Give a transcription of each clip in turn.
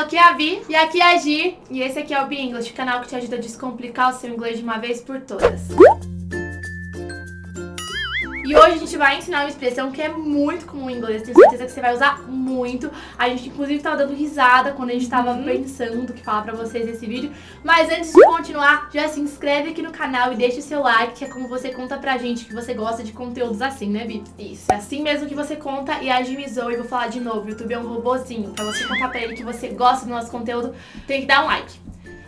Aqui é a Vi e aqui é a Gi. E esse aqui é o Be English, canal que te ajuda a descomplicar o seu inglês de uma vez por todas. E hoje a gente vai ensinar uma expressão que é muito comum em inglês, tenho certeza que você vai usar muito. A gente inclusive tava dando risada quando a gente tava uhum. pensando o que falar pra vocês nesse vídeo. Mas antes de continuar, já se inscreve aqui no canal e deixa o seu like, que é como você conta pra gente que você gosta de conteúdos assim, né, Bi? Isso, é assim mesmo que você conta e agilizou. E vou falar de novo, o YouTube é um robozinho. Pra você contar pra ele que você gosta do nosso conteúdo, tem que dar um like.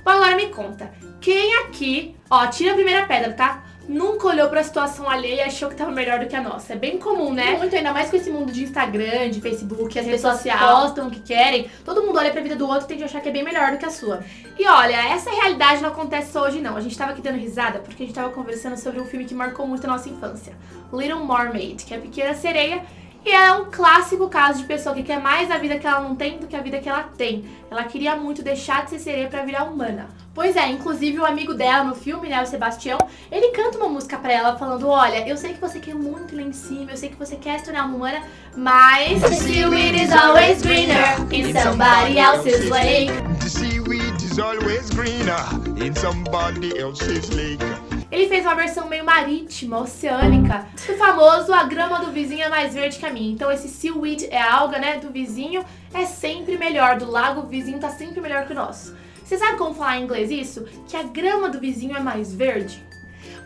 Bom, agora me conta, quem aqui, ó, tira a primeira pedra, tá? Nunca olhou pra situação alheia e achou que tava melhor do que a nossa. É bem comum, né? Muito, ainda mais com esse mundo de Instagram, de Facebook, as pessoas social. postam o que querem. Todo mundo olha pra vida do outro e tende a achar que é bem melhor do que a sua. E olha, essa realidade não acontece só hoje, não. A gente tava aqui dando risada porque a gente tava conversando sobre um filme que marcou muito a nossa infância. Little Mermaid, que é a Pequena Sereia e é um clássico caso de pessoa que quer mais a vida que ela não tem do que a vida que ela tem. Ela queria muito deixar de ser sereia para virar humana. Pois é, inclusive o amigo dela no filme, né, o Sebastião, ele canta uma música pra ela falando, olha, eu sei que você quer muito lá em cima, eu sei que você quer se tornar uma humana, mas... The seaweed is always greener in somebody else's lake. The seaweed is always greener in somebody else's lake. Ele fez uma versão meio marítima, oceânica, do famoso A grama do vizinho é mais verde que a minha. Então esse seaweed é a alga, né, do vizinho, é sempre melhor, do lago vizinho tá sempre melhor que o nosso. Você sabe como falar em inglês isso? Que a grama do vizinho é mais verde?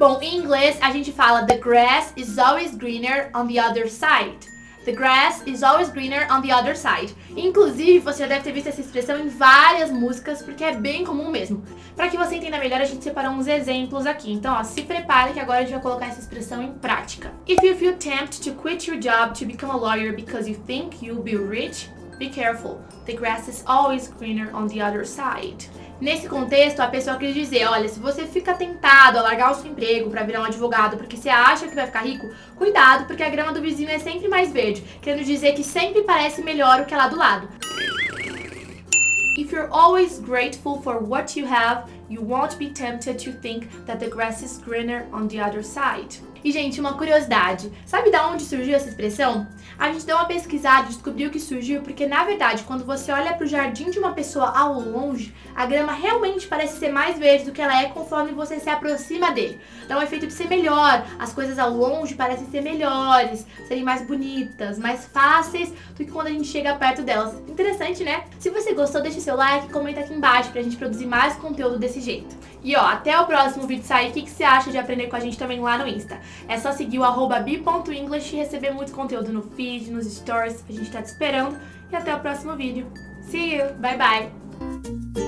Bom, em inglês a gente fala the grass is always greener on the other side. The grass is always greener on the other side. Inclusive, você já deve ter visto essa expressão em várias músicas, porque é bem comum mesmo. Para que você entenda melhor, a gente separou uns exemplos aqui. Então, ó, se prepare que agora a gente vai colocar essa expressão em prática. If you feel tempted to quit your job to become a lawyer because you think you'll be rich, Be careful, the grass is always greener on the other side. Nesse contexto, a pessoa quer dizer, olha, se você fica tentado a largar o seu emprego para virar um advogado porque você acha que vai ficar rico, cuidado, porque a grama do vizinho é sempre mais verde, querendo dizer que sempre parece melhor o que é lá do lado. If you're always grateful for what you have, you won't be tempted to think that the grass is greener on the other side. E, gente, uma curiosidade. Sabe de onde surgiu essa expressão? A gente deu uma pesquisada e descobriu que surgiu porque, na verdade, quando você olha para o jardim de uma pessoa ao longe, a grama realmente parece ser mais verde do que ela é conforme você se aproxima dele. Dá um efeito de ser melhor. As coisas ao longe parecem ser melhores, serem mais bonitas, mais fáceis do que quando a gente chega perto delas. Interessante, né? Se você gostou, deixa seu like e comenta aqui embaixo pra gente produzir mais conteúdo desse jeito. E ó, até o próximo vídeo sair, o que, que você acha de aprender com a gente também lá no Insta? É só seguir o arroba bi.english e receber muito conteúdo no feed, nos stories. A gente tá te esperando. E até o próximo vídeo. See you! Bye bye!